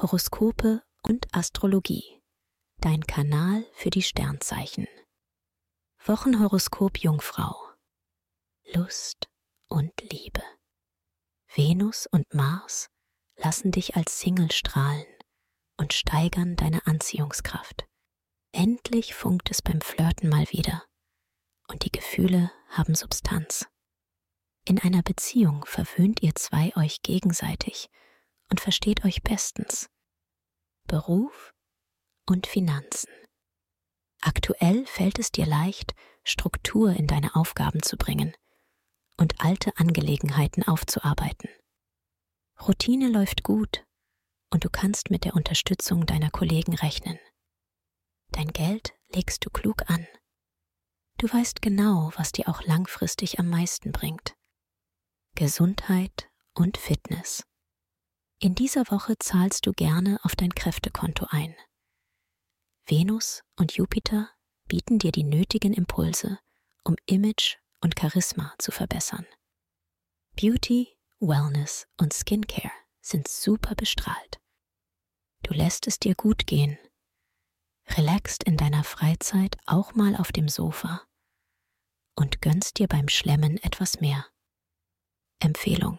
Horoskope und Astrologie. Dein Kanal für die Sternzeichen. Wochenhoroskop Jungfrau. Lust und Liebe. Venus und Mars lassen dich als Single strahlen und steigern deine Anziehungskraft. Endlich funkt es beim Flirten mal wieder und die Gefühle haben Substanz. In einer Beziehung verwöhnt ihr zwei euch gegenseitig und versteht euch bestens. Beruf und Finanzen. Aktuell fällt es dir leicht, Struktur in deine Aufgaben zu bringen und alte Angelegenheiten aufzuarbeiten. Routine läuft gut und du kannst mit der Unterstützung deiner Kollegen rechnen. Dein Geld legst du klug an. Du weißt genau, was dir auch langfristig am meisten bringt. Gesundheit und Fitness. In dieser Woche zahlst du gerne auf dein Kräftekonto ein. Venus und Jupiter bieten dir die nötigen Impulse, um Image und Charisma zu verbessern. Beauty, Wellness und Skincare sind super bestrahlt. Du lässt es dir gut gehen. Relaxt in deiner Freizeit auch mal auf dem Sofa und gönnst dir beim Schlemmen etwas mehr. Empfehlung.